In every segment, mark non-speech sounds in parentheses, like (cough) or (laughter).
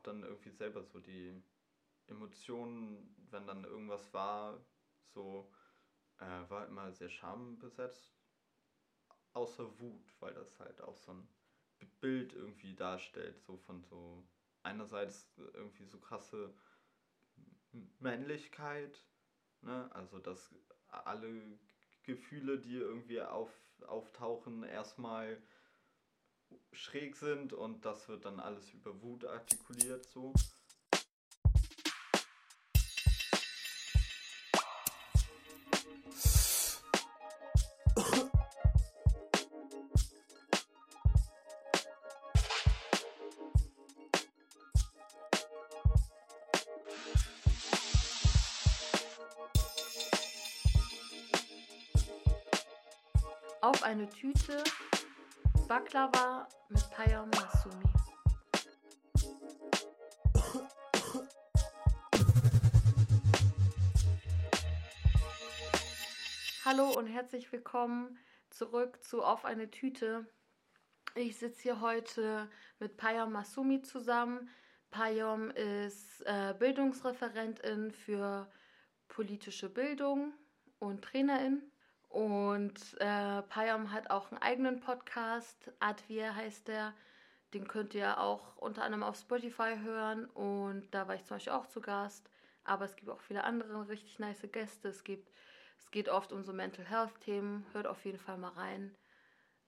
habe dann irgendwie selber so die Emotionen, wenn dann irgendwas war, so äh, war immer sehr schambesetzt, außer Wut, weil das halt auch so ein Bild irgendwie darstellt, so von so einerseits irgendwie so krasse Männlichkeit, ne? also dass alle Gefühle, die irgendwie auf, auftauchen, erstmal schräg sind und das wird dann alles über Wut artikuliert so. Auf eine Tüte Baklava mit Payam Masumi. Hallo und herzlich willkommen zurück zu Auf eine Tüte. Ich sitze hier heute mit Payam Masumi zusammen. Payam ist äh, Bildungsreferentin für politische Bildung und Trainerin. Und äh, Payam hat auch einen eigenen Podcast, Advir heißt der. Den könnt ihr auch unter anderem auf Spotify hören. Und da war ich zum Beispiel auch zu Gast. Aber es gibt auch viele andere richtig nice Gäste. Es gibt, es geht oft um so Mental Health Themen. Hört auf jeden Fall mal rein.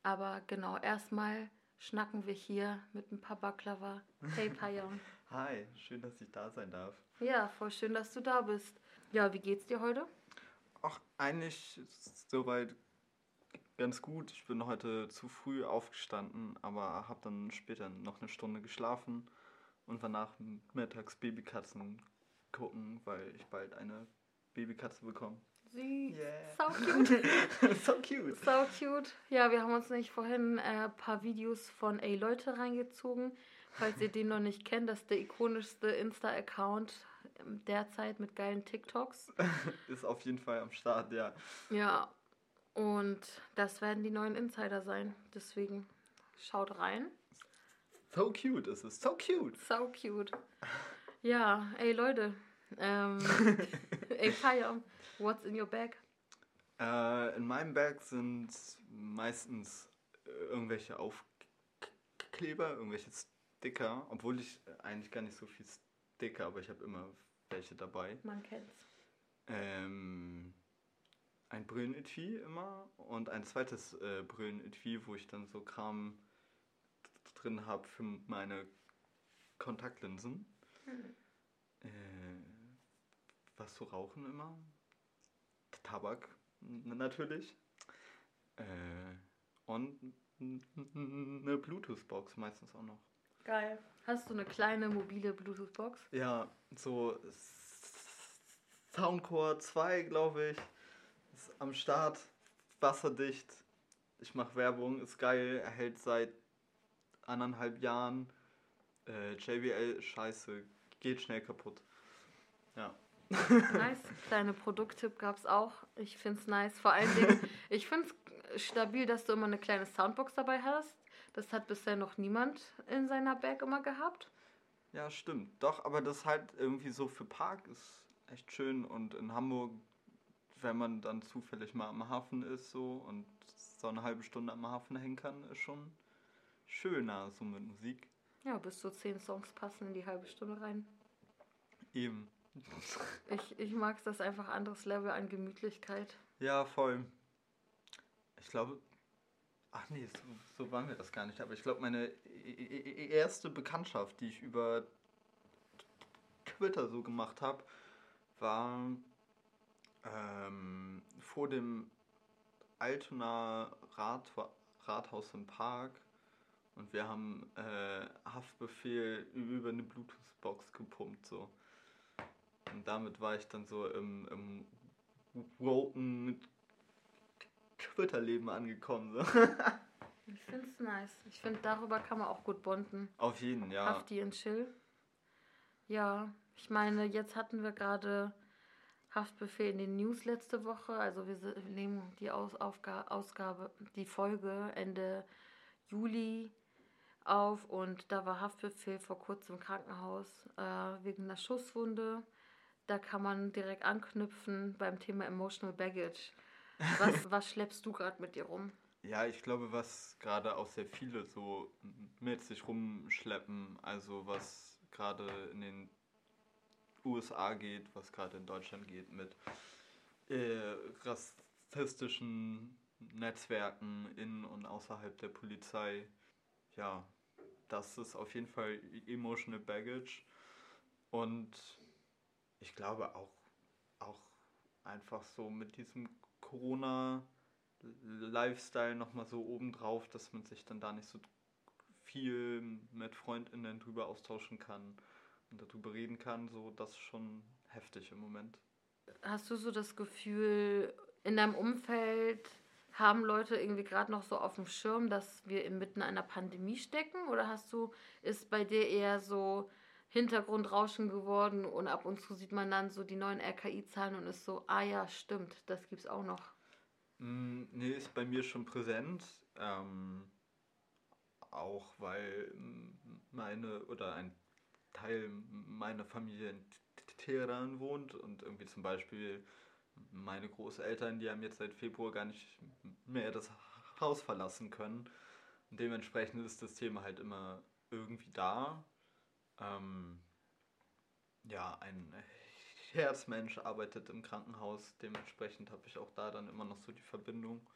Aber genau, erstmal schnacken wir hier mit ein paar Baklava. Hey Payam. (laughs) Hi, schön, dass ich da sein darf. Ja, voll schön, dass du da bist. Ja, wie geht's dir heute? Ach, eigentlich soweit ganz gut. Ich bin heute zu früh aufgestanden, aber habe dann später noch eine Stunde geschlafen und danach mittags Babykatzen gucken, weil ich bald eine Babykatze bekomme. Süß. Yeah. So cute. (laughs) so cute. So cute. Ja, wir haben uns nicht vorhin ein äh, paar Videos von Ey Leute reingezogen. Falls ihr den noch nicht kennt, das ist der ikonischste Insta-Account derzeit mit geilen TikToks. (laughs) ist auf jeden Fall am Start, ja. Ja, und das werden die neuen Insider sein. Deswegen schaut rein. So cute ist es, so cute. So cute. Ja, ey Leute. Ähm, (laughs) ey Fire, what's in your bag? Äh, in meinem Bag sind meistens äh, irgendwelche Aufkleber, irgendwelche Sticker, obwohl ich eigentlich gar nicht so viel Sticker, aber ich habe immer welche dabei. Man kennt's. Ähm, ein Brillenetui immer und ein zweites äh, Brillenetui, wo ich dann so Kram drin habe für meine Kontaktlinsen. Mhm. Äh, was zu rauchen immer. Tabak natürlich. Äh, und eine Bluetooth-Box meistens auch noch. Geil. Hast du eine kleine mobile Bluetooth-Box? Ja, so Soundcore 2, glaube ich. Ist am Start, wasserdicht. Ich mache Werbung, ist geil, erhält seit anderthalb Jahren. Äh, JBL, scheiße, geht schnell kaputt. Ja. (laughs) Nice. Kleine Produkttipp gab es auch. Ich finde es nice. Vor allen Dingen, (laughs) ich finde es stabil, dass du immer eine kleine Soundbox dabei hast. Das hat bisher noch niemand in seiner Bag immer gehabt. Ja, stimmt. Doch, aber das halt irgendwie so für Park ist echt schön. Und in Hamburg, wenn man dann zufällig mal am Hafen ist so und so eine halbe Stunde am Hafen hängen kann, ist schon schöner so mit Musik. Ja, bis zu zehn Songs passen in die halbe Stunde rein. Eben. ich, ich mag das einfach anderes Level an Gemütlichkeit. Ja, voll. Ich glaube, ach nee, so, so waren wir das gar nicht. Aber ich glaube, meine erste Bekanntschaft, die ich über Twitter so gemacht habe, war ähm, vor dem Altona Rat, Rathaus im Park. Und wir haben äh, Haftbefehl über eine Bluetooth-Box gepumpt. So. Und damit war ich dann so im, im woken Twitter-Leben angekommen. So. ich finde es nice. Ich finde, darüber kann man auch gut bonden. Auf jeden, ja. Hafti und Chill. Ja, ich meine, jetzt hatten wir gerade Haftbefehl in den News letzte Woche. Also wir nehmen die Aus Aufga Ausgabe, die Folge Ende Juli auf und da war Haftbefehl vor kurzem im Krankenhaus äh, wegen einer Schusswunde. Da kann man direkt anknüpfen beim Thema Emotional Baggage. Was, was schleppst du gerade mit dir rum? Ja, ich glaube, was gerade auch sehr viele so mit sich rumschleppen, also was gerade in den USA geht, was gerade in Deutschland geht mit äh, rassistischen Netzwerken in und außerhalb der Polizei. Ja, das ist auf jeden Fall emotional baggage und ich glaube auch auch einfach so mit diesem Corona Lifestyle nochmal so obendrauf, dass man sich dann da nicht so viel mit FreundInnen drüber austauschen kann und darüber reden kann, so das ist schon heftig im Moment. Hast du so das Gefühl, in deinem Umfeld haben Leute irgendwie gerade noch so auf dem Schirm, dass wir inmitten einer Pandemie stecken? Oder hast du, ist bei dir eher so Hintergrundrauschen geworden und ab und zu sieht man dann so die neuen RKI-Zahlen und ist so, ah ja, stimmt, das gibt's auch noch. Mm, nee, ist bei mir schon präsent. Ähm, auch weil meine oder ein Teil meiner Familie in Teheran wohnt und irgendwie zum Beispiel meine Großeltern, die haben jetzt seit Februar gar nicht mehr das Haus verlassen können. Und dementsprechend ist das Thema halt immer irgendwie da. Ähm, ja, ein Herzmensch arbeitet im Krankenhaus, dementsprechend habe ich auch da dann immer noch so die Verbindung.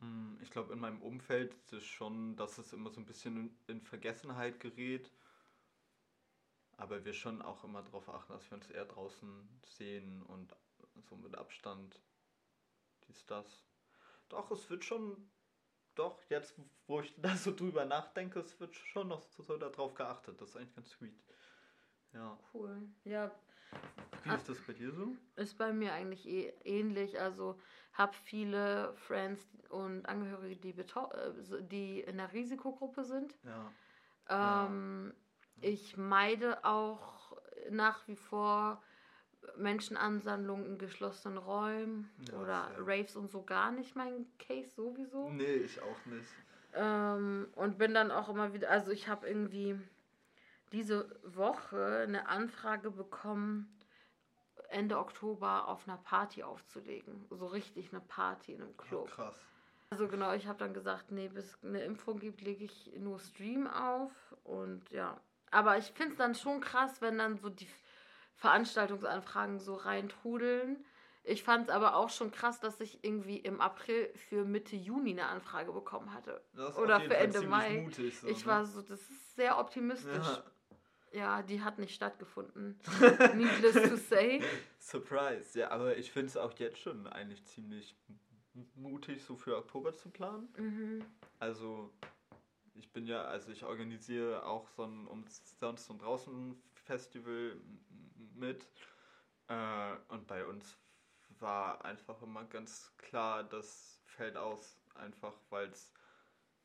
Hm, ich glaube, in meinem Umfeld ist es schon, dass es immer so ein bisschen in Vergessenheit gerät. Aber wir schon auch immer darauf achten, dass wir uns eher draußen sehen und so mit Abstand dies, das. Doch, es wird schon, doch, jetzt, wo ich da so drüber nachdenke, es wird schon noch so darauf geachtet. Das ist eigentlich ganz sweet. Ja. Cool. Ja. Wie ist das bei dir so? Ist bei mir eigentlich eh ähnlich. Also habe viele Friends und Angehörige, die, äh, die in der Risikogruppe sind. Ja. Ähm, ja. Ich meide auch nach wie vor Menschenansammlungen in geschlossenen Räumen ja, oder Raves und so gar nicht mein Case sowieso. Nee, ich auch nicht. Ähm, und bin dann auch immer wieder, also ich habe irgendwie diese Woche eine Anfrage bekommen, Ende Oktober auf einer Party aufzulegen. So richtig eine Party in einem Club. Oh, krass. Also genau, ich habe dann gesagt, nee, bis es eine Impfung gibt, lege ich nur Stream auf. Und ja. Aber ich finde es dann schon krass, wenn dann so die Veranstaltungsanfragen so reintrudeln. Ich fand es aber auch schon krass, dass ich irgendwie im April für Mitte Juni eine Anfrage bekommen hatte. Oder für Ende Mai. Mutig, so, ich ne? war so, das ist sehr optimistisch. Ja. Ja, die hat nicht stattgefunden. (laughs) Needless to say. Surprise. Ja, aber ich finde es auch jetzt schon eigentlich ziemlich mutig, so für Oktober zu planen. Mhm. Also, ich bin ja, also ich organisiere auch so ein Umsonst- und Draußen-Festival mit. Äh, und bei uns war einfach immer ganz klar, das fällt aus. Einfach, weil es,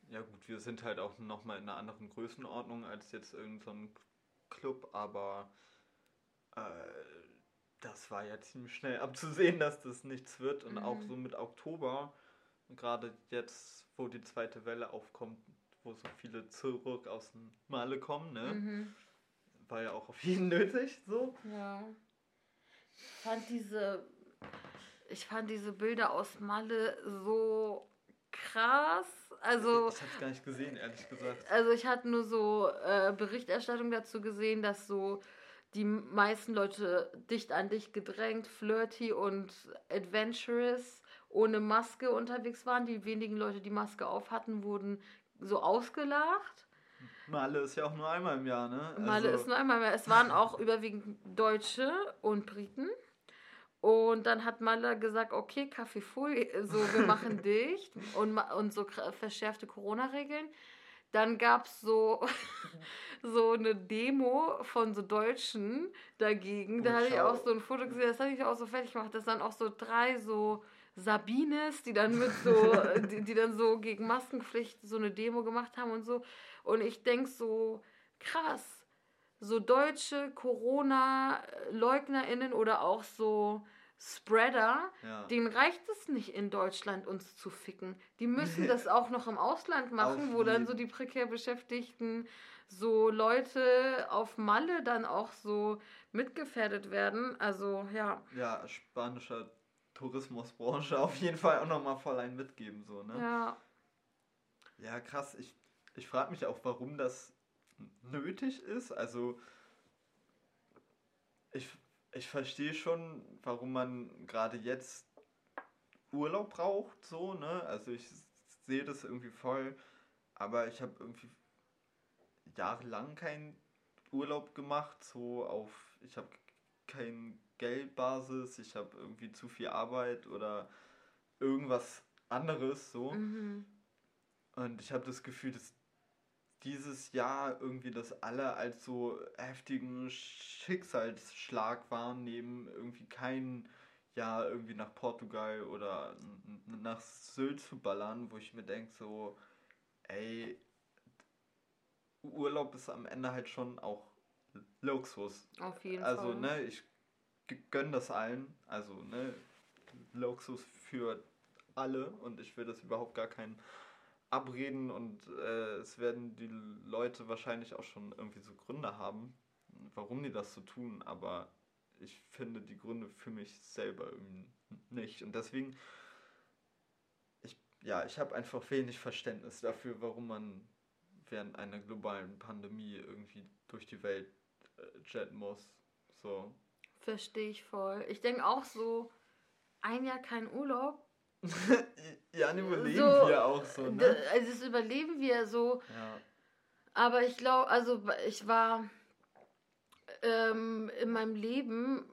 ja gut, wir sind halt auch nochmal in einer anderen Größenordnung als jetzt irgendein so Club, aber äh, das war ja ziemlich schnell abzusehen, dass das nichts wird. Und mhm. auch so mit Oktober, gerade jetzt, wo die zweite Welle aufkommt, wo so viele zurück aus dem Male kommen, ne? Mhm. War ja auch auf jeden (laughs) nötig, so. Ja. Ich fand diese, ich fand diese Bilder aus Malle so krass. Also, ich hab's gar nicht gesehen, ehrlich gesagt. Also ich hatte nur so äh, Berichterstattung dazu gesehen, dass so die meisten Leute dicht an dich gedrängt, flirty und adventurous ohne Maske unterwegs waren. Die wenigen Leute, die Maske auf hatten, wurden so ausgelacht. Malle ist ja auch nur einmal im Jahr, ne? Malle also ist nur einmal im Jahr. Es waren auch überwiegend Deutsche und Briten. Und dann hat Maler gesagt, okay, Kaffee Fui, so wir (laughs) machen dicht und, und so verschärfte Corona-Regeln. Dann gab es so, (laughs) so eine Demo von so Deutschen dagegen. Da hatte ich auch so ein Foto gesehen, das hatte ich auch so fertig gemacht. Das dann auch so drei so Sabines, die dann mit so, (laughs) die, die dann so gegen Maskenpflicht so eine Demo gemacht haben und so. Und ich denke so, krass, so deutsche Corona-LeugnerInnen oder auch so Spreader, Ja. denen reicht es nicht in Deutschland uns zu ficken. Die müssen (laughs) das auch noch im Ausland machen, wo dann so die prekär Beschäftigten, so Leute auf Malle dann auch so mitgefährdet werden. Also ja, ja, spanischer Tourismusbranche auf jeden Fall auch nochmal voll ein mitgeben, so, ne? ja, Ja, krass. Ich, ich frage mich auch, warum das nötig ist. Also, ich, ich verstehe schon, warum man gerade jetzt Urlaub braucht, so, ne? Also, ich sehe das irgendwie voll. Aber ich habe irgendwie jahrelang keinen Urlaub gemacht, so auf, ich habe kein Geldbasis, ich habe irgendwie zu viel Arbeit oder irgendwas anderes, so. mhm. Und ich habe das Gefühl, dass dieses Jahr irgendwie das alle als so heftigen Schicksalsschlag wahrnehmen, irgendwie kein Jahr irgendwie nach Portugal oder nach Sylt zu ballern, wo ich mir denke so, ey, Urlaub ist am Ende halt schon auch Luxus. auf jeden Also, Fall. ne, ich g- gönn das allen. Also, ne, Luxus für alle und ich will das überhaupt gar keinen abreden und äh, es werden die Leute wahrscheinlich auch schon irgendwie so Gründe haben, warum die das so tun, aber ich finde die Gründe für mich selber nicht und deswegen ich ja, ich habe einfach wenig Verständnis dafür, warum man während einer globalen Pandemie irgendwie durch die Welt äh, jetten muss. So. Verstehe ich voll. Ich denke auch so, ein Jahr kein Urlaub. (laughs) ja, überleben So, wir auch so, ne? Also das überleben wir so. Ja. Aber ich glaube, also ich war ähm, in meinem Leben,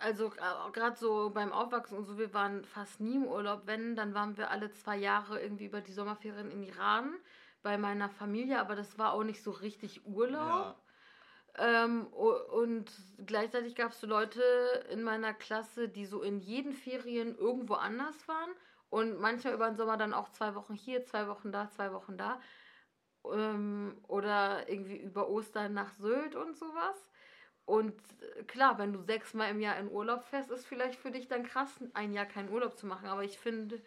also gerade so beim Aufwachsen und so, wir waren fast nie im Urlaub. Wenn, dann waren wir alle zwei Jahre irgendwie über die Sommerferien in Iran bei meiner Familie, aber das war auch nicht so richtig Urlaub. ja. Ähm, und gleichzeitig gab es so Leute in meiner Klasse, die so in jeden Ferien irgendwo anders waren und manchmal über den Sommer dann auch zwei Wochen hier, zwei Wochen da, zwei Wochen da. Ähm, oder irgendwie über Ostern nach Sylt und sowas. Und klar, wenn du sechsmal im Jahr in Urlaub fährst, ist vielleicht für dich dann krass, ein Jahr keinen Urlaub zu machen. Aber ich finde,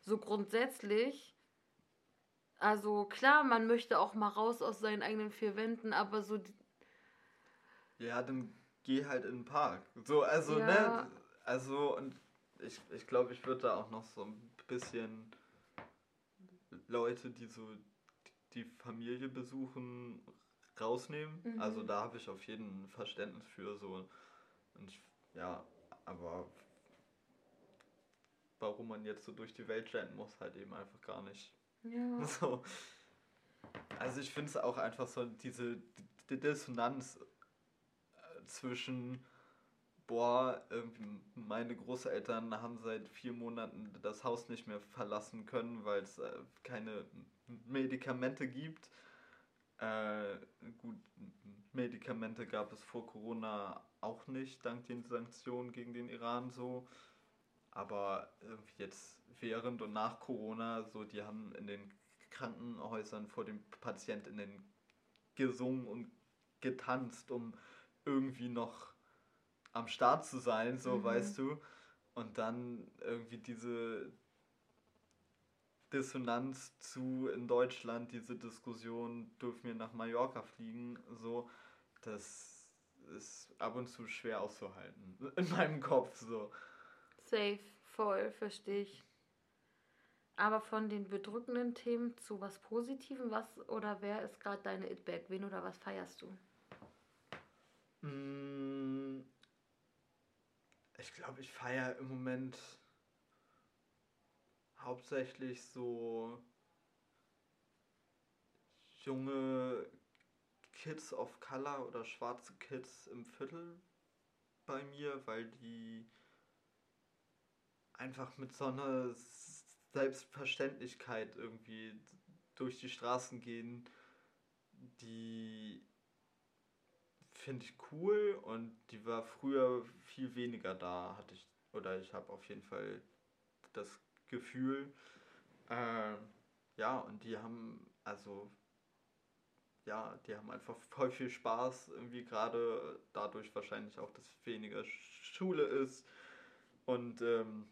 so grundsätzlich, also klar, man möchte auch mal raus aus seinen eigenen vier Wänden, aber so die- Ja, dann geh halt in den Park. So, also, Ja. ne? Also, und ich, ich glaube, ich würde da auch noch so ein bisschen Leute, die so die Familie besuchen, rausnehmen. Mhm. Also, da habe ich auf jeden Fall Verständnis für so. Und ich, ja, aber warum man jetzt so durch die Welt jetten muss, halt eben einfach gar nicht. ja. (laughs) So. Also ich finde es auch einfach so diese die Dissonanz zwischen boah, meine Großeltern haben seit vier Monaten das Haus nicht mehr verlassen können, weil es äh, keine Medikamente gibt. Äh, gut, Medikamente gab es vor Corona auch nicht, dank den Sanktionen gegen den Iran so. Aber jetzt während und nach Corona, so, die haben in den Krankenhäusern vor den PatientInnen gesungen und getanzt, um irgendwie noch am Start zu sein, so Mhm. weißt du. Und dann irgendwie diese Dissonanz zu in Deutschland, diese Diskussion, dürfen wir nach Mallorca fliegen, so, das ist ab und zu schwer auszuhalten. (laughs) In meinem Kopf so. Safe, voll, verstehe ich. Aber von den bedrückenden Themen zu was Positivem, was oder wer ist gerade deine It-Bag? Wen oder was feierst du? Mm, Ich glaube, ich feiere im Moment hauptsächlich so junge Kids of Color oder schwarze Kids im Viertel bei mir, weil die einfach mit so einer Selbstverständlichkeit irgendwie durch die Straßen gehen, die finde ich cool und die war früher viel weniger da, hatte ich, oder ich habe auf jeden Fall das Gefühl. Äh, ja, und die haben, also, ja, die haben einfach voll viel Spaß, irgendwie gerade dadurch wahrscheinlich auch, dass weniger Schule ist. und ähm,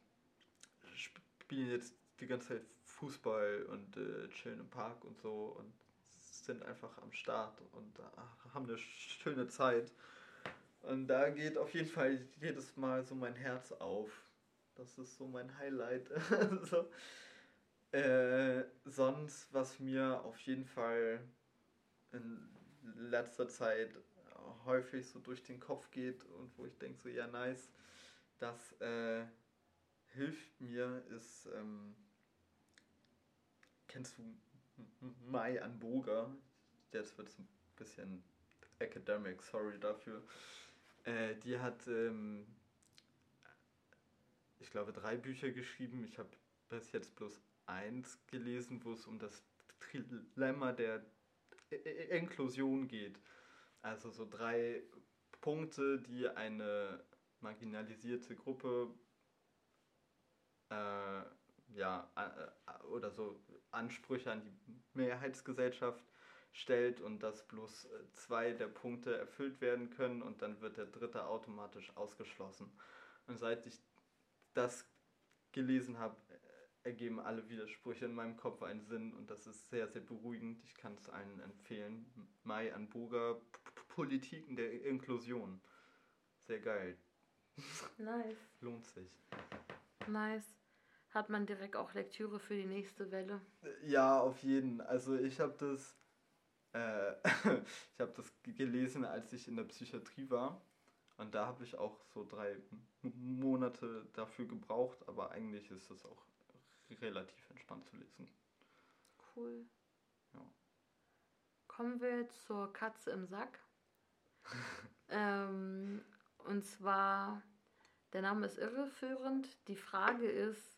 spielen jetzt die ganze Zeit Fußball und äh, chillen im Park und so und sind einfach am Start und haben eine schöne Zeit. Und da geht auf jeden Fall jedes Mal so mein Herz auf. Das ist so mein Highlight. (laughs) so. äh, sonst, was mir auf jeden Fall in letzter Zeit häufig so durch den Kopf geht und wo ich denke so, ja nice, das äh, hilft mir, ist, ähm, kennst du Mai Anboga? Jetzt wird es ein bisschen academic, sorry dafür. Äh, die hat, ähm, ich glaube, drei Bücher geschrieben. Ich habe bis jetzt bloß eins gelesen, wo es um das Trilemma der Inklusion geht. Also so drei Punkte, die eine marginalisierte Gruppe äh, ja, äh, oder so Ansprüche an die Mehrheitsgesellschaft stellt und dass bloß äh, zwei der Punkte erfüllt werden können und dann wird der dritte automatisch ausgeschlossen. Und seit ich das gelesen habe, äh, ergeben alle Widersprüche in meinem Kopf einen Sinn und das ist sehr, sehr beruhigend. Ich kann es allen empfehlen. Mai Anbuga, Politiken der Inklusion. Sehr geil. Nice. Lohnt sich. Nice. Hat man direkt auch Lektüre für die nächste Welle? Ja, auf jeden. Also ich habe das äh, (laughs) ich habe das gelesen, als ich in der Psychiatrie war. Und da habe ich auch so drei Monate dafür gebraucht, aber eigentlich ist es auch relativ entspannt zu lesen. Cool. Ja. Kommen wir zur Katze im Sack. (laughs) ähm, und zwar, der Name ist irreführend. Die Frage ist,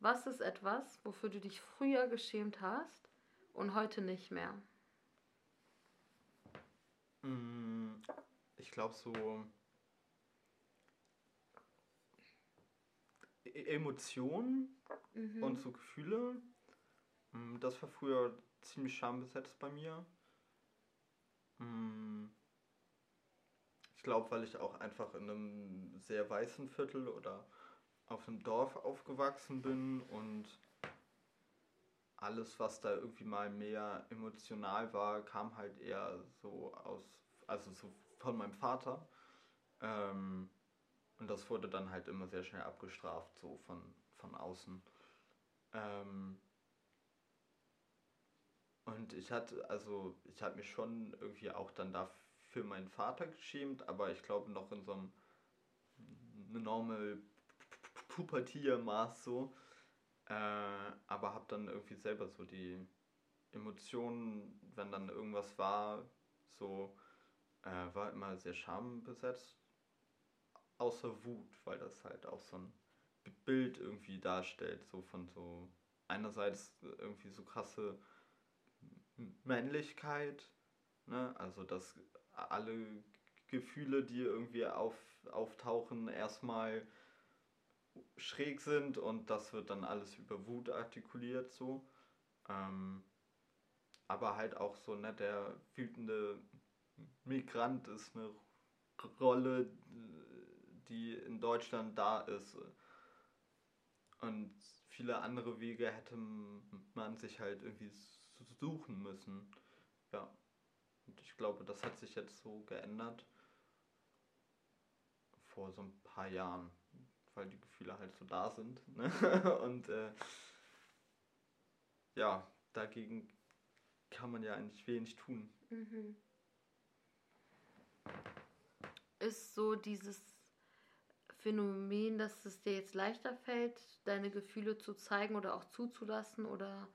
was ist etwas, wofür du dich früher geschämt hast und heute nicht mehr? Mm, ich glaube so e-, Emotionen mhm. und so Gefühle, mm, das war früher ziemlich schambesetzt bei mir. Mm, ich glaube, weil ich auch einfach in einem sehr weißen Viertel oder auf einem Dorf aufgewachsen bin und alles, was da irgendwie mal mehr emotional war, kam halt eher so aus, also so von meinem Vater. Ähm, und das wurde dann halt immer sehr schnell abgestraft, so von, von außen. Ähm, und ich hatte, also ich habe mich schon irgendwie auch dann dafür meinen Vater geschämt, aber ich glaube noch in so einem normal Pubertiermaß so. Äh, aber habe dann irgendwie selber so die Emotionen, wenn dann irgendwas war, so äh, war immer sehr schambesetzt. Außer Wut, weil das halt auch so ein Bild irgendwie darstellt, so von so einerseits irgendwie so krasse Männlichkeit, ne? also dass alle Gefühle, die irgendwie auf, auftauchen, erstmal schräg sind und das wird dann alles über Wut artikuliert so. Ähm, aber halt auch so, ne, der wütende Migrant ist eine Rolle, die in Deutschland da ist. Und viele andere Wege hätte man sich halt irgendwie suchen müssen. Ja. Und ich glaube, das hat sich jetzt so geändert vor so ein paar Jahren weil die Gefühle halt so da sind. Ne? (laughs) Und äh, ja, dagegen kann man ja eigentlich wenig tun. Mhm. Ist so dieses Phänomen, dass es dir jetzt leichter fällt, deine Gefühle zu zeigen oder auch zuzulassen oder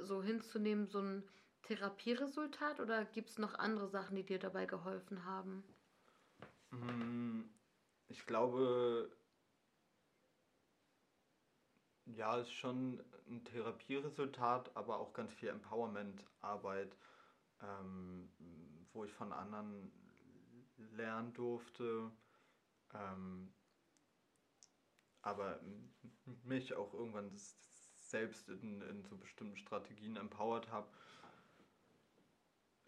so hinzunehmen, so ein Therapieresultat oder gibt es noch andere Sachen, die dir dabei geholfen haben? Mm, ich glaube, ja, ist schon ein Therapieresultat, aber auch ganz viel Empowerment-Arbeit, ähm, wo ich von anderen lernen durfte, ähm, aber mich auch irgendwann selbst in, in so bestimmten Strategien empowert habe.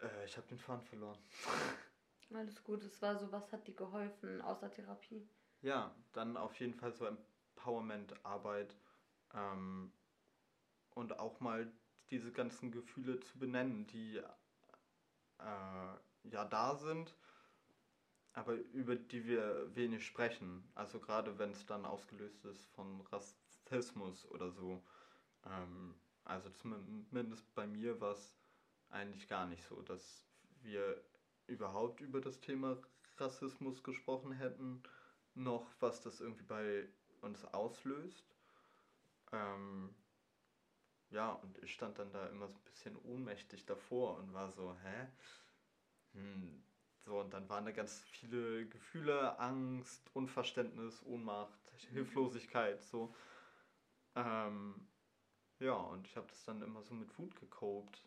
Äh, ich habe den Faden verloren. (laughs) Alles gut, es war so, was hat dir geholfen außer Therapie? Ja, dann auf jeden Fall so Empowerment-Arbeit ähm, und auch mal diese ganzen Gefühle zu benennen, die äh, ja da sind, aber über die wir wenig sprechen. Also gerade wenn es dann ausgelöst ist von Rassismus oder so. Ähm, also zumindest bei mir war es eigentlich gar nicht so, dass wir überhaupt über das Thema Rassismus gesprochen hätten, noch was das irgendwie bei uns auslöst. Ähm, ja, und ich stand dann da immer so ein bisschen ohnmächtig davor und war so, hä? Hm. So, und dann waren da ganz viele Gefühle, Angst, Unverständnis, Ohnmacht, mhm. Hilflosigkeit, so. Ähm, ja, und ich habe das dann immer so mit Wut gekopt.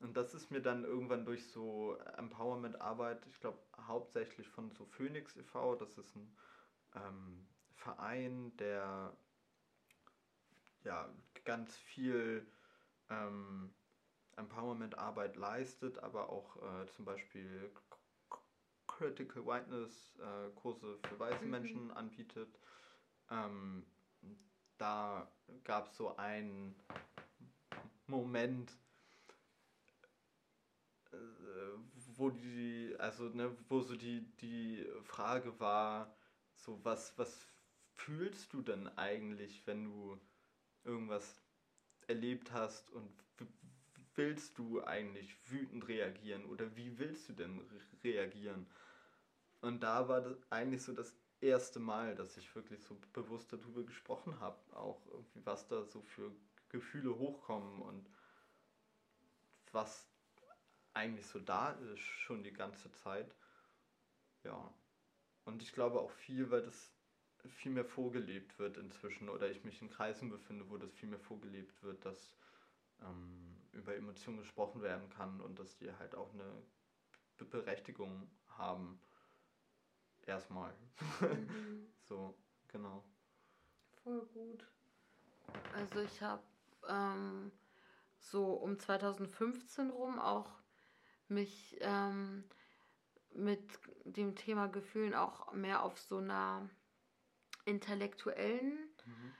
Und das ist mir dann irgendwann durch so Empowerment-Arbeit, ich glaube hauptsächlich von so Phoenix e.V., das ist ein ähm, Verein, der ja ganz viel ähm, Empowerment-Arbeit leistet, aber auch äh, zum Beispiel Critical Whiteness äh, Kurse für weiße mhm. Menschen anbietet. Ähm, da gab es so einen Moment, äh, wo die, also ne, wo so die, die Frage war, so was, was fühlst du denn eigentlich, wenn du irgendwas erlebt hast und willst du eigentlich wütend reagieren oder wie willst du denn reagieren? Und da war das eigentlich so das erste Mal, dass ich wirklich so bewusst darüber gesprochen habe, auch irgendwie was da so für Gefühle hochkommen und was eigentlich so da ist schon die ganze Zeit. Ja. Und ich glaube auch viel, weil das viel mehr vorgelebt wird inzwischen oder ich mich in Kreisen befinde, wo das viel mehr vorgelebt wird, dass ähm, über Emotionen gesprochen werden kann und dass die halt auch eine Berechtigung haben. Erstmal. Mhm. (laughs) so, genau. Voll gut. Also ich habe ähm, so um 2015 rum auch mich ähm, mit dem Thema Gefühlen auch mehr auf so einer intellektuellen mhm.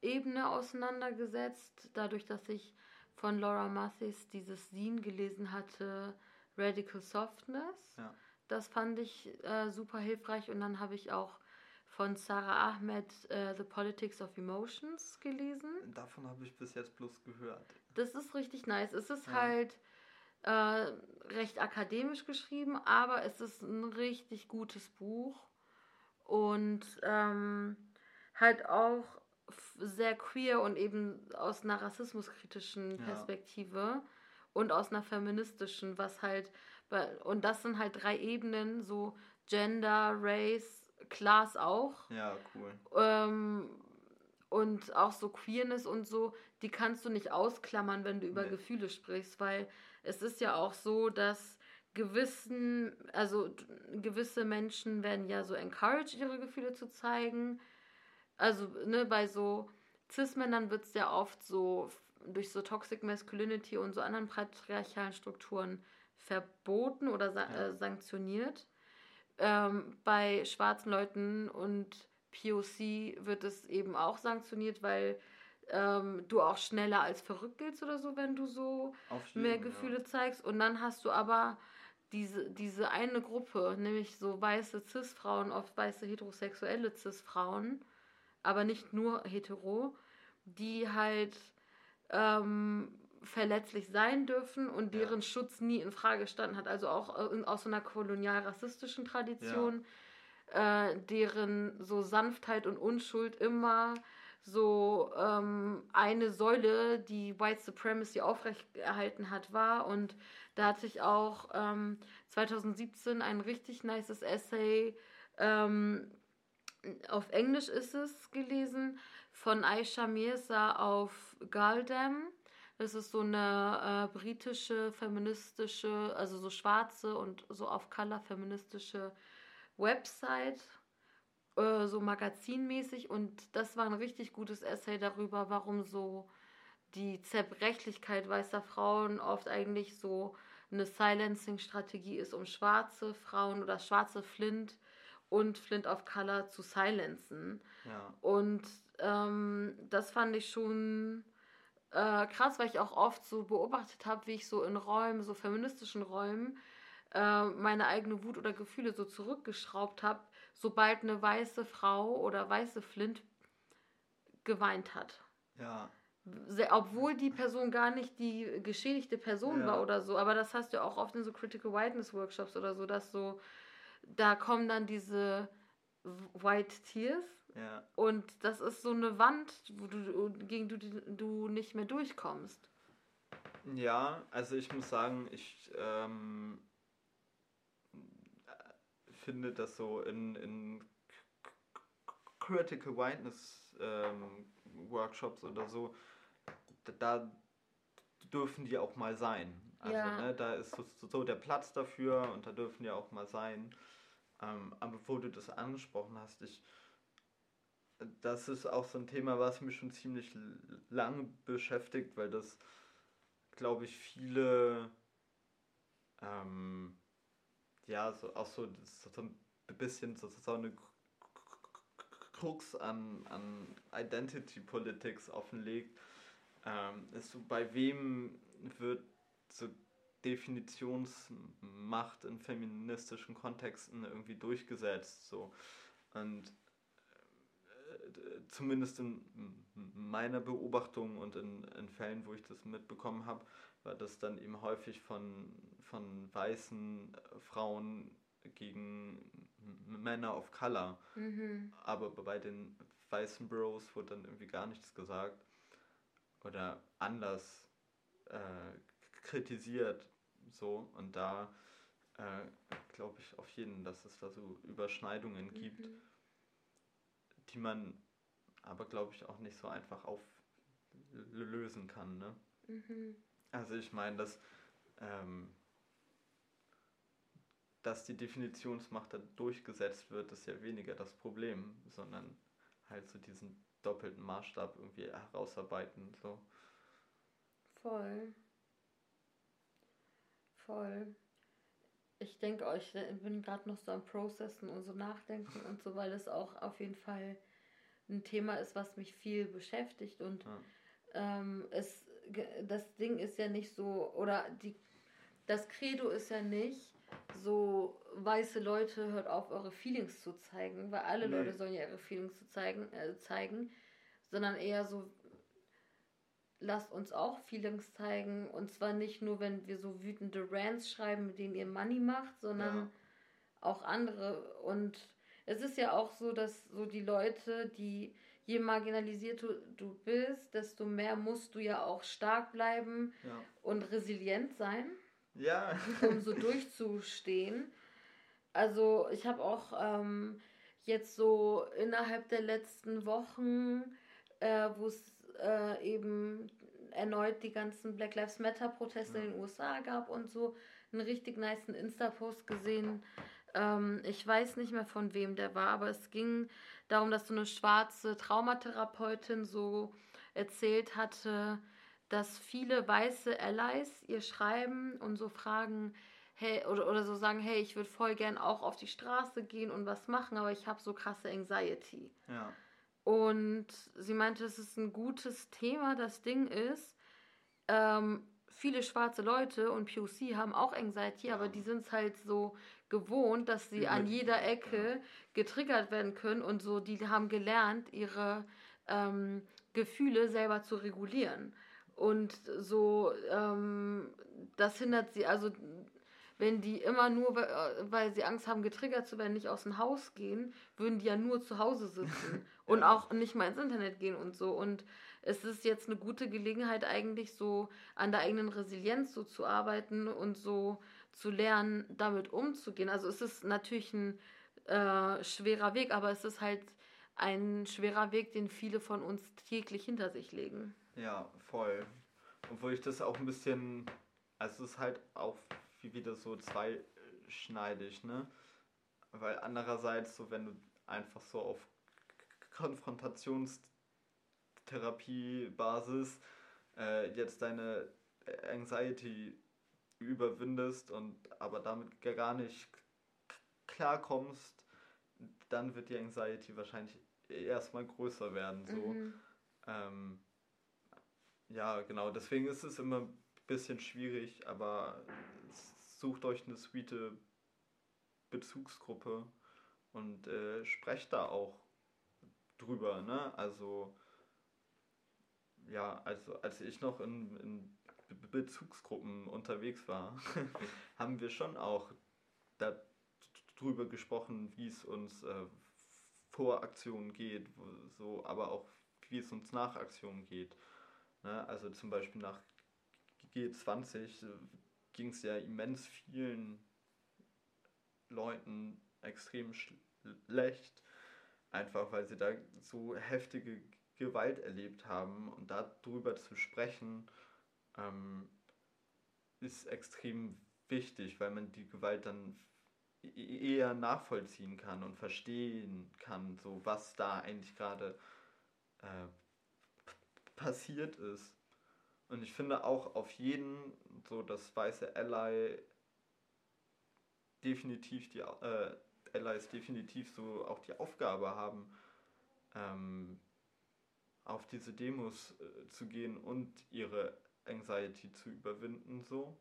Ebene auseinandergesetzt, dadurch, dass ich von Laura Mathis dieses Zine gelesen hatte, Radical Softness. Ja. Das fand ich äh, super hilfreich und dann habe ich auch von Sarah Ahmed äh, The Politics of Emotions gelesen. Davon habe ich bis jetzt bloß gehört. Das ist richtig nice. Es ist ja. halt äh, recht akademisch geschrieben, aber es ist ein richtig gutes Buch und ähm, halt auch sehr queer und eben aus einer rassismuskritischen Perspektive ja. und aus einer feministischen, was halt und das sind halt drei Ebenen, so Gender, Race, Class auch. Ja, cool. Ähm, und auch so Queerness und so, die kannst du nicht ausklammern, wenn du über nee. Gefühle sprichst, weil es ist ja auch so, dass gewissen, also gewisse Menschen werden ja so encouraged, ihre Gefühle zu zeigen. Also, ne, bei so Cis-Männern wird es ja oft so durch so Toxic Masculinity und so anderen patriarchalen Strukturen verboten oder sa ja. äh, sanktioniert. Ähm, bei schwarzen Leuten und POC wird es eben auch sanktioniert, weil ähm, du auch schneller als verrückt giltst oder so, wenn du so mehr Gefühle ja. zeigst. Und dann hast du aber diese, diese eine Gruppe, nämlich so weiße Cis-Frauen, oft weiße heterosexuelle Cis-Frauen, aber nicht nur hetero, die halt ähm, verletzlich sein dürfen und deren ja. Schutz nie in Frage gestanden hat. Also auch in, aus so einer kolonial-rassistischen Tradition, ja. äh, deren so Sanftheit und Unschuld immer so ähm, eine Säule, die White Supremacy aufrechterhalten hat, war. Und da hatte ich auch ähm, 2017 ein richtig nices Essay, ähm, auf Englisch ist es gelesen, von Aisha Mirza auf Galdem. Das ist so eine äh, britische feministische, also so schwarze und so auf Color feministische Website äh, so magazinmäßig und das war ein richtig gutes Essay darüber, warum so die Zerbrechlichkeit weißer Frauen oft eigentlich so eine Silencing-Strategie ist, um schwarze Frauen oder schwarze Flint und Flint of Color zu silenzen. Ja. Und ähm, das fand ich schon äh, krass, weil ich auch oft so beobachtet habe, wie ich so in Räumen, so feministischen Räumen, äh, meine eigene Wut oder Gefühle so zurückgeschraubt habe, sobald eine weiße Frau oder weiße Flint geweint hat. Ja. Obwohl die Person gar nicht die geschädigte Person Ja. war oder so, aber das hast du auch oft in so Critical Whiteness Workshops oder so, dass so, da kommen dann diese White Tears Ja. und das ist so eine Wand, wo du, gegen du, du nicht mehr durchkommst. Ja, also ich muss sagen, ich ähm, finde das so in, in Critical Whiteness ähm, Workshops oder so, da, dürfen die auch mal sein. Also Ja. ne, da ist so, so der Platz dafür und da dürfen die auch mal sein. Ähm, aber wo du das angesprochen hast, ich, das ist auch so ein Thema, was mich schon ziemlich l- lang beschäftigt, weil das, glaube ich, viele, ähm, ja, so, auch so, so, ein bisschen so, so eine Krux an, an Identity Politics offenlegt, ähm, ist so, bei wem wird so Definitionsmacht in feministischen Kontexten irgendwie durchgesetzt, so. Und äh, zumindest in meiner Beobachtung und in, in Fällen, wo ich das mitbekommen habe, war das dann eben häufig von, von weißen Frauen gegen Männer of Color. Mhm. Aber bei den weißen Bros wurde dann irgendwie gar nichts gesagt oder anders äh, kritisiert. So, und da äh, glaube ich auf jeden, dass es da so Überschneidungen gibt Mhm. die man aber, glaube ich, auch nicht so einfach auflösen kann. Ne? Mhm. Also ich meine, dass, ähm, dass die Definitionsmacht da durchgesetzt wird, ist ja weniger das Problem, sondern halt so diesen doppelten Maßstab irgendwie herausarbeiten. So. Voll. Voll. Ich denke euch, ich bin gerade noch so am Processen und so nachdenken und so, weil es auch auf jeden Fall ein Thema ist, was mich viel beschäftigt und Ja. ähm, es, das Ding ist ja nicht so, oder die, das Credo ist ja nicht so, weiße Leute, hört auf, eure Feelings zu zeigen, weil alle Nee. Leute sollen ja ihre Feelings zu zeigen, äh, zeigen, sondern eher so, lasst uns auch Feelings zeigen und zwar nicht nur, wenn wir so wütende Rants schreiben, mit denen ihr Money macht, sondern Ja. auch andere und es ist ja auch so, dass so die Leute, die je marginalisiert du, du bist, desto mehr musst du ja auch stark bleiben Ja. und resilient sein, ja. um so (laughs) durchzustehen. Also ich habe auch ähm, jetzt so innerhalb der letzten Wochen, äh, wo es äh, eben erneut die ganzen Black Lives Matter Proteste Ja. in den USA gab und so, einen richtig niceen Insta-Post gesehen. Ähm, ich weiß nicht mehr von wem der war, aber es ging darum, dass so eine schwarze Traumatherapeutin so erzählt hatte, dass viele weiße Allies ihr schreiben und so fragen, hey, oder, oder so sagen, hey, ich würde voll gern auch auf die Straße gehen und was machen, aber ich habe so krasse Anxiety. ja. Und sie meinte, es ist ein gutes Thema. Das Ding ist, ähm, viele schwarze Leute und POC haben auch Anxiety, Ja. aber die sind es halt so gewohnt, dass sie Über an jeder Ecke getriggert werden können und so, die haben gelernt, ihre ähm, Gefühle selber zu regulieren. Und so, ähm, das hindert sie, also wenn die immer nur, äh, weil sie Angst haben, getriggert zu werden, nicht aus dem Haus gehen, würden die ja nur zu Hause sitzen (laughs) und Ja. auch nicht mal ins Internet gehen und so. Und es ist jetzt eine gute Gelegenheit, eigentlich so an der eigenen Resilienz so zu arbeiten und so zu lernen, damit umzugehen. Also es ist natürlich ein äh, schwerer Weg, aber es ist halt ein schwerer Weg, den viele von uns täglich hinter sich legen. Ja, voll. Obwohl ich das auch ein bisschen, also es ist halt auch wie wieder so zweischneidig, ne? Weil andererseits, so wenn du einfach so auf Konfrontationstherapie-Basis äh, jetzt deine Anxiety überwindest und aber damit gar nicht klarkommst, dann wird die Anxiety wahrscheinlich erstmal größer werden. So. Mhm. Ähm, ja, genau, deswegen ist es immer ein bisschen schwierig, aber sucht euch eine sweete Bezugsgruppe und äh, sprecht da auch drüber, ne? Also ja, also als ich noch in, in Bezugsgruppen unterwegs war, (laughs) haben wir schon auch darüber gesprochen, wie es uns äh, vor Aktionen geht, so, aber auch wie es uns nach Aktionen geht. Ne? Also zum Beispiel nach G20 äh, ging es ja immens vielen Leuten extrem schlecht, einfach weil sie da so heftige Gewalt erlebt haben und darüber zu sprechen, ähm, ist extrem wichtig, weil man die Gewalt dann e-, e-, eher nachvollziehen kann und verstehen kann, so was da eigentlich gerade äh, passiert ist. Und ich finde auch auf jeden, so das weiße Ally definitiv die äh, Allies definitiv so auch die Aufgabe haben, ähm, auf diese Demos äh, zu gehen und ihre Anxiety zu überwinden, so.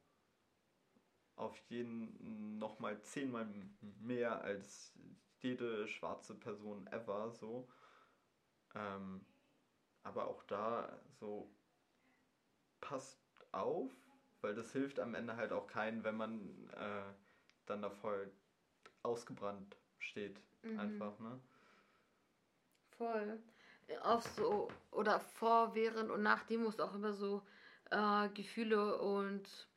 Auf jeden nochmal zehnmal mehr als jede schwarze Person ever, so. Ähm, aber auch da so passt auf, weil das hilft am Ende halt auch keinen, wenn man äh, dann da voll ausgebrannt steht. Mhm. Einfach, ne? Voll. Auf so, oder vor, während und nach Demos auch immer so äh, Gefühle und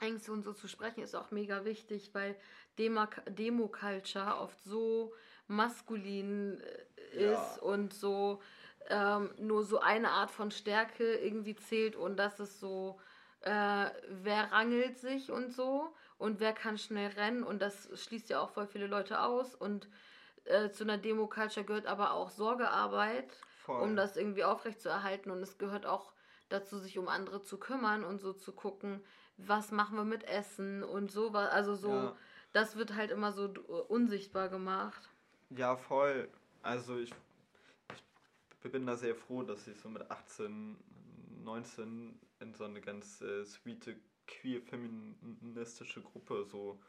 Ängste und so zu sprechen, ist auch mega wichtig, weil Demo-Culture oft so maskulin äh, ist ja. und so ähm, nur so eine Art von Stärke irgendwie zählt und das ist so, äh, wer rangelt sich und so und wer kann schnell rennen und das schließt ja auch voll viele Leute aus und äh, zu einer Demo-Culture gehört aber auch Sorgearbeit, voll. um das irgendwie aufrechtzuerhalten und es gehört auch dazu, sich um andere zu kümmern und so zu gucken, was machen wir mit Essen und sowas, also so, ja. das wird halt immer so unsichtbar gemacht. Ja, voll. Also ich ich bin da sehr froh, dass ich so mit 18, 19 in so eine ganz äh, sweete, queer-feministische Gruppe so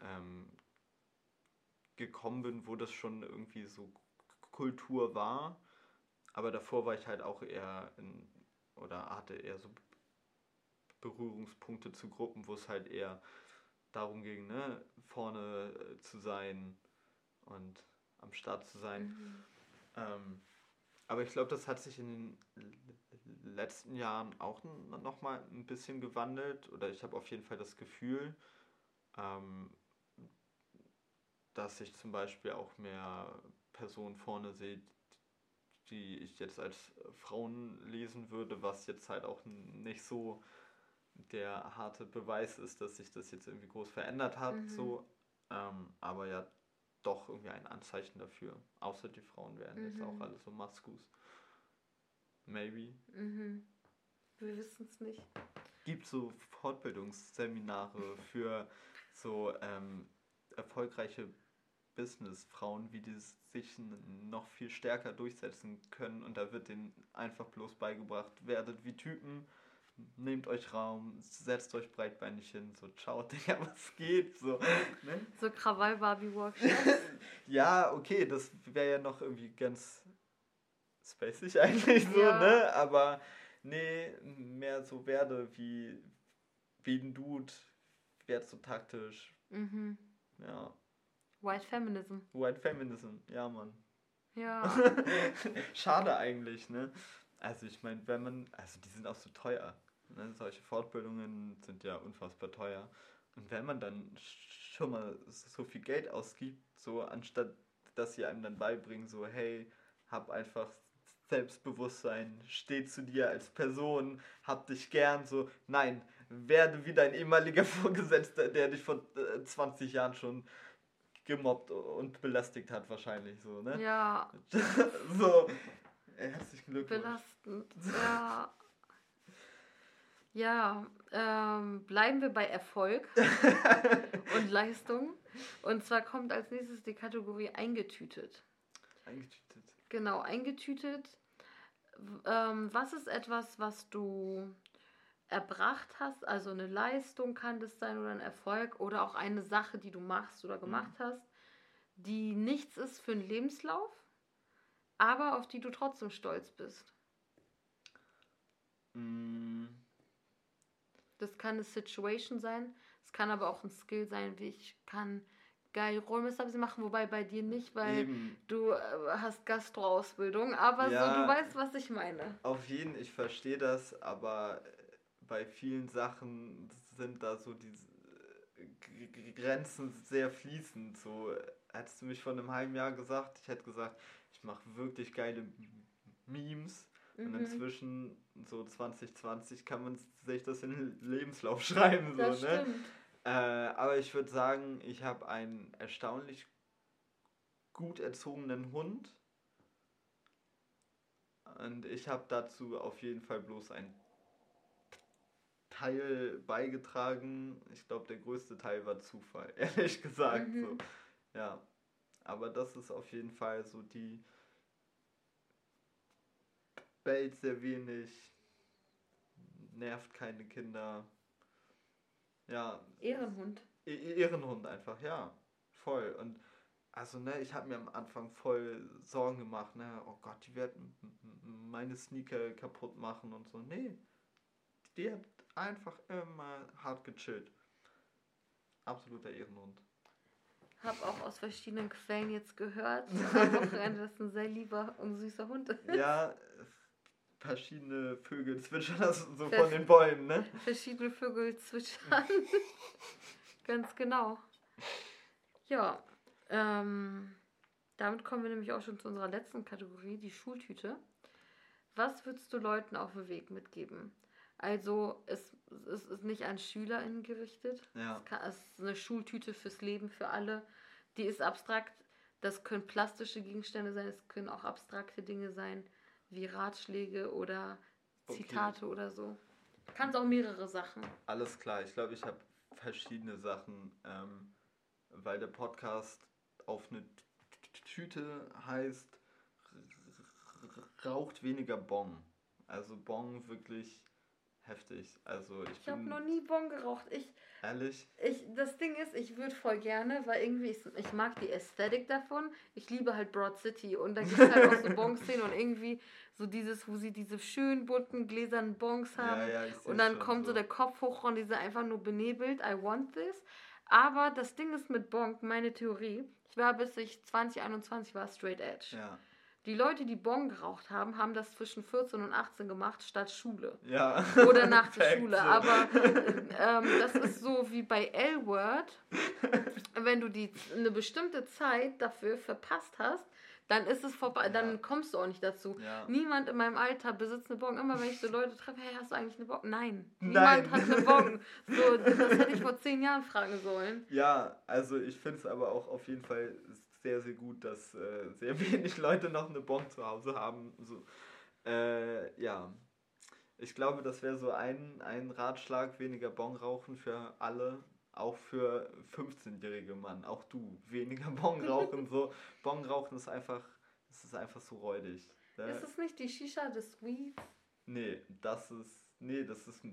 ähm, gekommen bin, wo das schon irgendwie so Kultur war. Aber davor war ich halt auch eher in, oder hatte eher so Berührungspunkte zu Gruppen, wo es halt eher darum ging, ne, vorne zu sein und am Start zu sein. Mhm. Ähm, aber ich glaube, das hat sich in den letzten Jahren auch noch mal ein bisschen gewandelt. Oder ich habe auf jeden Fall das Gefühl, ähm, dass ich zum Beispiel auch mehr Personen vorne sehe, die ich jetzt als Frauen lesen würde, was jetzt halt auch nicht so der harte Beweis ist, dass sich das jetzt irgendwie groß verändert hat. Mhm. So. Ähm, aber ja, doch irgendwie ein Anzeichen dafür. Außer die Frauen werden mhm. jetzt auch alle so Maskus. Maybe. Mhm. Wir wissen es nicht. Gibt so Fortbildungsseminare für so ähm, erfolgreiche Businessfrauen, wie die sich noch viel stärker durchsetzen können. Und da wird denen einfach bloß beigebracht, werdet wie Typen, nehmt euch Raum, setzt euch breitbeinig hin, so ciao, (laughs) Digga, was geht, so. Ne? So Krawall-Barbie-Workshops. (laughs) ja, okay, das wäre ja noch irgendwie ganz spacig (laughs) eigentlich so, ja. ne, aber nee, mehr so werde wie, wie ein Dude, werd so taktisch. Mhm. Ja. White Feminism. White Feminism, ja, Mann. Ja. (laughs) Schade eigentlich, ne? Also ich meine, wenn man, also die sind auch so teuer. Ne? Solche Fortbildungen sind ja unfassbar teuer. Und wenn man dann schon mal so viel Geld ausgibt, so anstatt dass sie einem dann beibringen, so hey, hab einfach Selbstbewusstsein, steh zu dir als Person, hab dich gern, so nein, werde wie dein ehemaliger (laughs) Vorgesetzter, der dich vor 20 äh, Jahren schon gemobbt und belästigt hat wahrscheinlich so, ne? Ja. (laughs) so, herzlichen Glückwunsch. Belastend, (laughs) ja. Ja, ähm, bleiben wir bei Erfolg (laughs) und Leistung. Und zwar kommt als nächstes die Kategorie eingetütet. Eingetütet. Genau, eingetütet. Ähm, was ist etwas, was du erbracht hast? Also eine Leistung kann das sein oder ein Erfolg oder auch eine Sache, die du machst oder gemacht mhm. hast, die nichts ist für einen Lebenslauf, aber auf die du trotzdem stolz bist. Mhm. Das kann eine Situation sein, es kann aber auch ein Skill sein, wie ich kann geil Rollmesser machen, wobei bei dir nicht, weil Eben. du äh, hast Gastroausbildung, aber ja, so, du weißt, was ich meine. Auf jeden, ich verstehe das, aber bei vielen Sachen sind da so diese Grenzen sehr fließend. So, hättest du mich vor einem halben Jahr gesagt, ich hätte gesagt, ich mache wirklich geile Memes. Mhm. Und inzwischen, so 2020, kann man sich das in den Lebenslauf (laughs) schreiben. Das so, ne? stimmt. Äh, aber ich würde sagen, ich habe einen erstaunlich gut erzogenen Hund. Und ich habe dazu auf jeden Fall bloß ein Teil beigetragen. Ich glaube, der größte Teil war Zufall, (laughs) ehrlich gesagt. Mhm. So. Ja. Aber das ist auf jeden Fall so die bellt sehr wenig, nervt keine Kinder. Ja. Ehrenhund. E Ehrenhund einfach, ja. Voll. Und also, ne, ich habe mir am Anfang voll Sorgen gemacht, ne, oh Gott, die werden meine Sneaker kaputt machen und so. Nee, die hat einfach immer hart gechillt. Absoluter Ehrenhund. Hab auch aus verschiedenen Quellen jetzt gehört, am (laughs) Wochenende, dass ein sehr lieber und süßer Hund ist. Ja, verschiedene Vögel zwitschern das so Vers von den Bäumen, ne? Verschiedene Vögel zwitschern. (laughs) Ganz genau. Ja, ähm, damit kommen wir nämlich auch schon zu unserer letzten Kategorie, die Schultüte. Was würdest du Leuten auf dem Weg mitgeben? Also es, es ist nicht an SchülerInnen gerichtet. Ja. Es, kann, es ist eine Schultüte fürs Leben, für alle. Die ist abstrakt. Das können plastische Gegenstände sein, es können auch abstrakte Dinge sein wie Ratschläge oder Zitate okay. oder so. Kannst auch mehrere Sachen. Alles klar, ich glaube, ich habe verschiedene Sachen, ähm, weil der Podcast auf eine Tüte heißt, raucht weniger Bon. Also Bon wirklich heftig. Also ich, ich habe noch nie Bon geraucht. Ich, Ehrlich? Ich, das Ding ist, ich würde voll gerne, weil irgendwie, ich, ich mag die Ästhetik davon. Ich liebe halt Broad City und da gibt es halt auch so (laughs) Bon-Szenen und irgendwie so dieses, wo sie diese schön bunten gläsernen Bons haben ja, ja, und dann kommt so. so der Kopf hoch und diese einfach nur benebelt. I want this. Aber das Ding ist mit Bonk, meine Theorie, ich war bis ich 2021 war straight edge. Ja. Die Leute, die Bon geraucht haben, haben das zwischen 14 und 18 gemacht, statt Schule. Ja. (laughs) Oder nach der Schule. Aber ähm, das ist so wie bei L-Word. Wenn du die, eine bestimmte Zeit dafür verpasst hast, dann ist es vorbei, ja. dann kommst du auch nicht dazu. Ja. Niemand in meinem Alter besitzt eine Bon. Immer wenn ich so Leute treffe, hey, hast du eigentlich eine Bon? Nein, niemand hat eine Bon. So, das hätte ich vor zehn Jahren fragen sollen. Ja, also ich finde es aber auch auf jeden Fall sehr, sehr gut, dass äh, sehr (laughs) wenig Leute noch eine Bon zu Hause haben. So, äh, ja, ich glaube, das wäre so ein, ein Ratschlag, weniger Bon rauchen für alle, auch für 15-jährige Mann, auch du, weniger (laughs) Bon rauchen, so. Bon rauchen ist einfach, es ist einfach so räudig. Ne? Ist es nicht die Shisha des Weeds? Nee, das ist, nee, das ist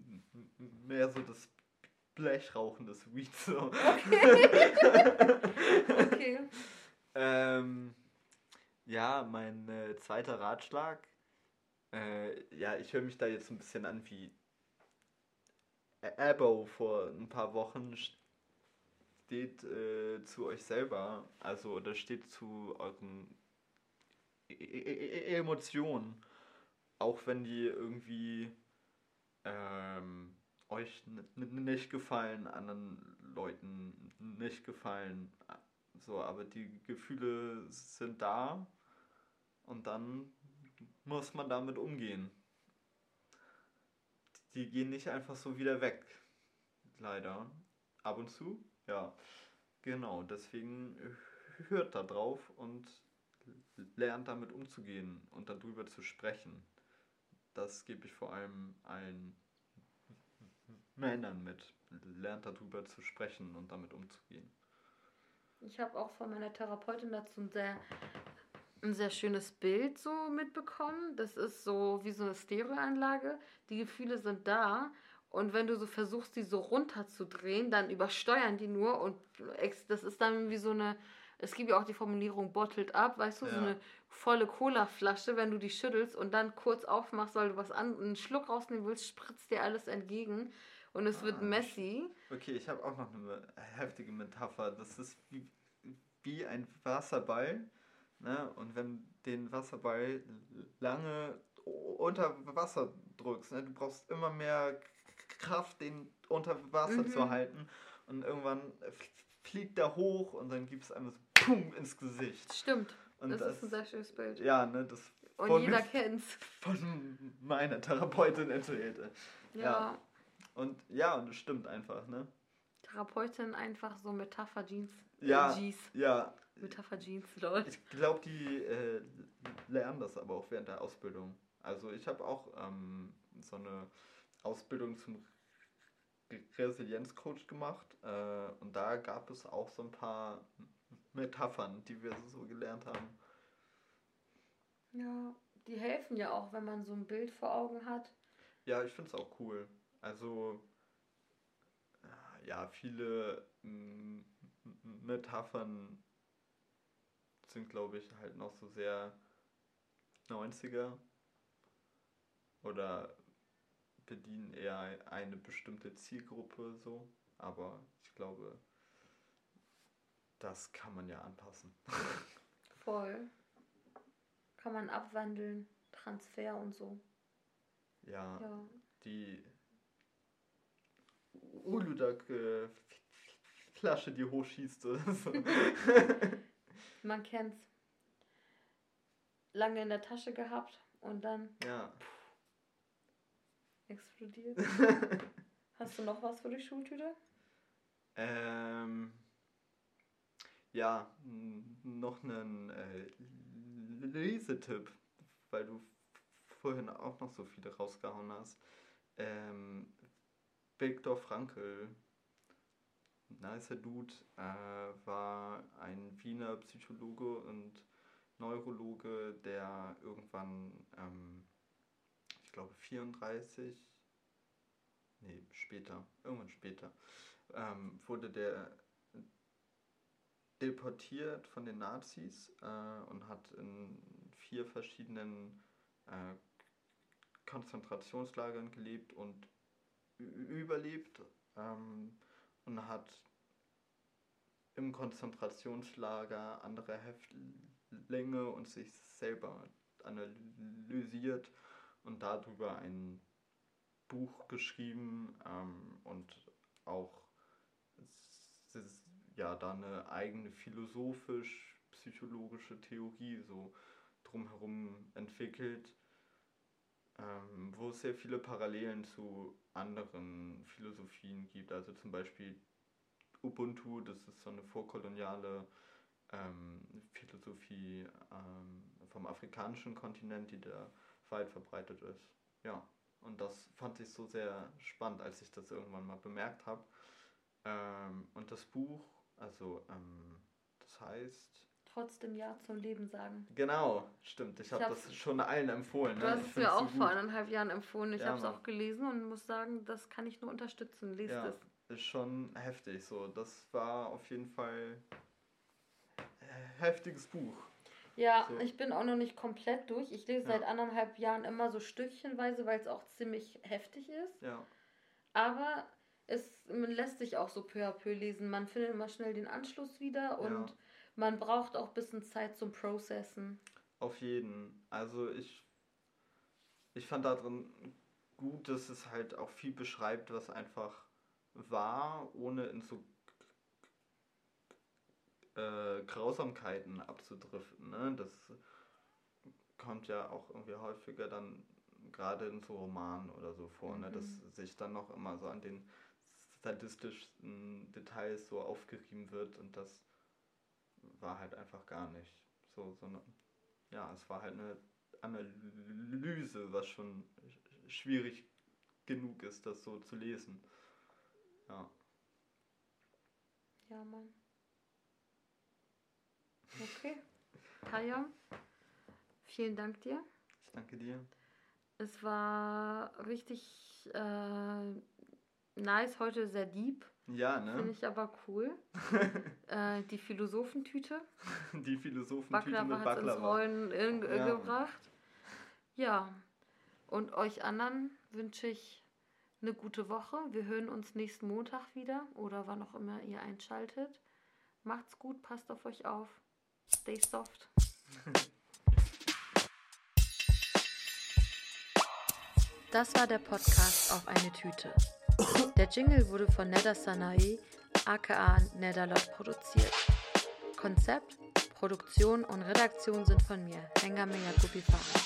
mehr so das Blechrauchen des Weeds. So. Okay. (laughs) okay. Ja, mein äh, zweiter Ratschlag. Äh, ja, ich höre mich da jetzt ein bisschen an wie Abo vor ein paar Wochen. Steht äh, zu euch selber, also oder steht zu euren e e Emotionen, auch wenn die irgendwie ähm, euch nicht gefallen, anderen Leuten nicht gefallen, so, aber die Gefühle sind da und dann muss man damit umgehen. Die gehen nicht einfach so wieder weg. Leider. Ab und zu, ja. Genau, deswegen hört da drauf und lernt damit umzugehen und darüber zu sprechen. Das gebe ich vor allem allen Männern mit. Lernt darüber zu sprechen und damit umzugehen. Ich habe auch von meiner Therapeutin dazu ein sehr, ein sehr schönes Bild so mitbekommen. Das ist so wie so eine Stereoanlage. Die Gefühle sind da. Und wenn du so versuchst, die so runterzudrehen, dann übersteuern die nur und das ist dann wie so eine, es gibt ja auch die Formulierung bottled up, weißt du, ja. so eine volle Cola-Flasche, wenn du die schüttelst und dann kurz aufmachst, weil du was an, einen Schluck rausnehmen willst, spritzt dir alles entgegen und es ah, wird messy. Okay, ich habe auch noch eine heftige Metapher. Das ist wie, wie ein Wasserball. Ne? Und wenn den Wasserball lange unter Wasser drückst, ne? du brauchst immer mehr Kraft, den unter Wasser mhm. zu halten. Und irgendwann fliegt er hoch und dann gibt es einem so Pum ins Gesicht. Stimmt. Und das, das, ist ein sehr schönes Bild. Ja, ne, das und von, jeder (laughs) kennt's. Von meiner Therapeutin erzählte. Ja. ja. Und ja, und das stimmt einfach, ne? Therapeutin einfach so Metapher-Jeans. Ja. Äh, ja. Metapher-Jeans, Leute. Ich glaube, die äh, lernen das aber auch während der Ausbildung. Also ich habe auch ähm, so eine Ausbildung zum Resilienzcoach gemacht äh, und da gab es auch so ein paar Metaphern, die wir so gelernt haben. Ja, die helfen ja auch, wenn man so ein Bild vor Augen hat. Ja, ich finde es auch cool. Also, ja, viele Metaphern sind, glaube ich, halt noch so sehr 90er oder bedienen eher eine bestimmte Zielgruppe so. Aber ich glaube, das kann man ja anpassen. (laughs) Voll. Kann man abwandeln, Transfer und so. Ja, ja. die Uludak-Flasche, die hochschießt oder so. (laughs) (laughs) man kennt's. Lange in der Tasche gehabt und dann ja. pff, explodiert. (laughs) Hast du noch was für die Schultüte? Ähm, ja, noch einen äh, Lesetipp, weil du vorhin auch noch so viele rausgehauen hast. Ähm, Viktor Frankl, nicer Dude, äh, war ein Wiener Psychologe und Neurologe, der irgendwann, ähm, ich glaube 34, nee, später, irgendwann später, ähm, wurde der deportiert von den Nazis äh, und hat in vier verschiedenen äh, Konzentrationslagern gelebt und überlebt. Ähm, und hat im Konzentrationslager andere Häftlinge und sich selber analysiert und darüber ein Buch geschrieben ähm, und auch ja da eine eigene philosophisch-psychologische Theorie so drumherum entwickelt, ähm, wo es sehr viele Parallelen zu anderen Philosophien gibt. Also zum Beispiel Ubuntu, das ist so eine vorkoloniale ähm, Philosophie ähm, vom afrikanischen Kontinent, die da weit verbreitet ist. Ja, und das fand ich so sehr spannend, als ich das irgendwann mal bemerkt habe. Ähm, und das Buch also, ähm, das heißt. Trotzdem Ja zum Leben sagen. Genau, stimmt. Ich, ich habe das schon allen empfohlen. Du ne? hast es mir auch so vor eineinhalb Jahren empfohlen. Ich ja, habe es auch gelesen und muss sagen, das kann ich nur unterstützen. Lest ja, es. Ist schon heftig. So, das war auf jeden Fall ein heftiges Buch. Ja, so. ich bin auch noch nicht komplett durch. Ich lese ja. seit anderthalb Jahren immer so stückchenweise, weil es auch ziemlich heftig ist. Ja. Aber es man lässt sich auch so peu à peu lesen. Man findet immer schnell den Anschluss wieder und ja. Man braucht auch ein bisschen Zeit zum Processen. Auf jeden. Also ich, ich fand darin gut, dass es halt auch viel beschreibt, was einfach war, ohne in so äh, Grausamkeiten abzudriften. Ne? Das kommt ja auch irgendwie häufiger dann gerade in so Romanen oder so vor, mhm. ne? dass mhm. sich dann noch immer so an den statistischsten Details so aufgerieben wird und das war halt einfach gar nicht so, sondern ja, es war halt eine Analyse, was schon schwierig genug ist, das so zu lesen. Ja. Ja, Mann. Okay. Kaya, vielen Dank dir. Ich danke dir. Es war richtig äh, nice, heute sehr deep. Ja, ne? Finde ich aber cool. (laughs) äh, die Philosophentüte. Die Philosophentüte Baklava mit hat ins Baklava. Rollen in, Ja. gebracht. Ja. Und euch anderen wünsche ich eine gute Woche. Wir hören uns nächsten Montag wieder oder wann auch immer ihr einschaltet. Macht's gut, passt auf euch auf. Stay soft. Das war der Podcast auf eine Tüte. Der Jingle wurde von Neda Sanae, aka Nedalot, produziert. Konzept, Produktion und Redaktion sind von mir, Hengame Yakubi Farah.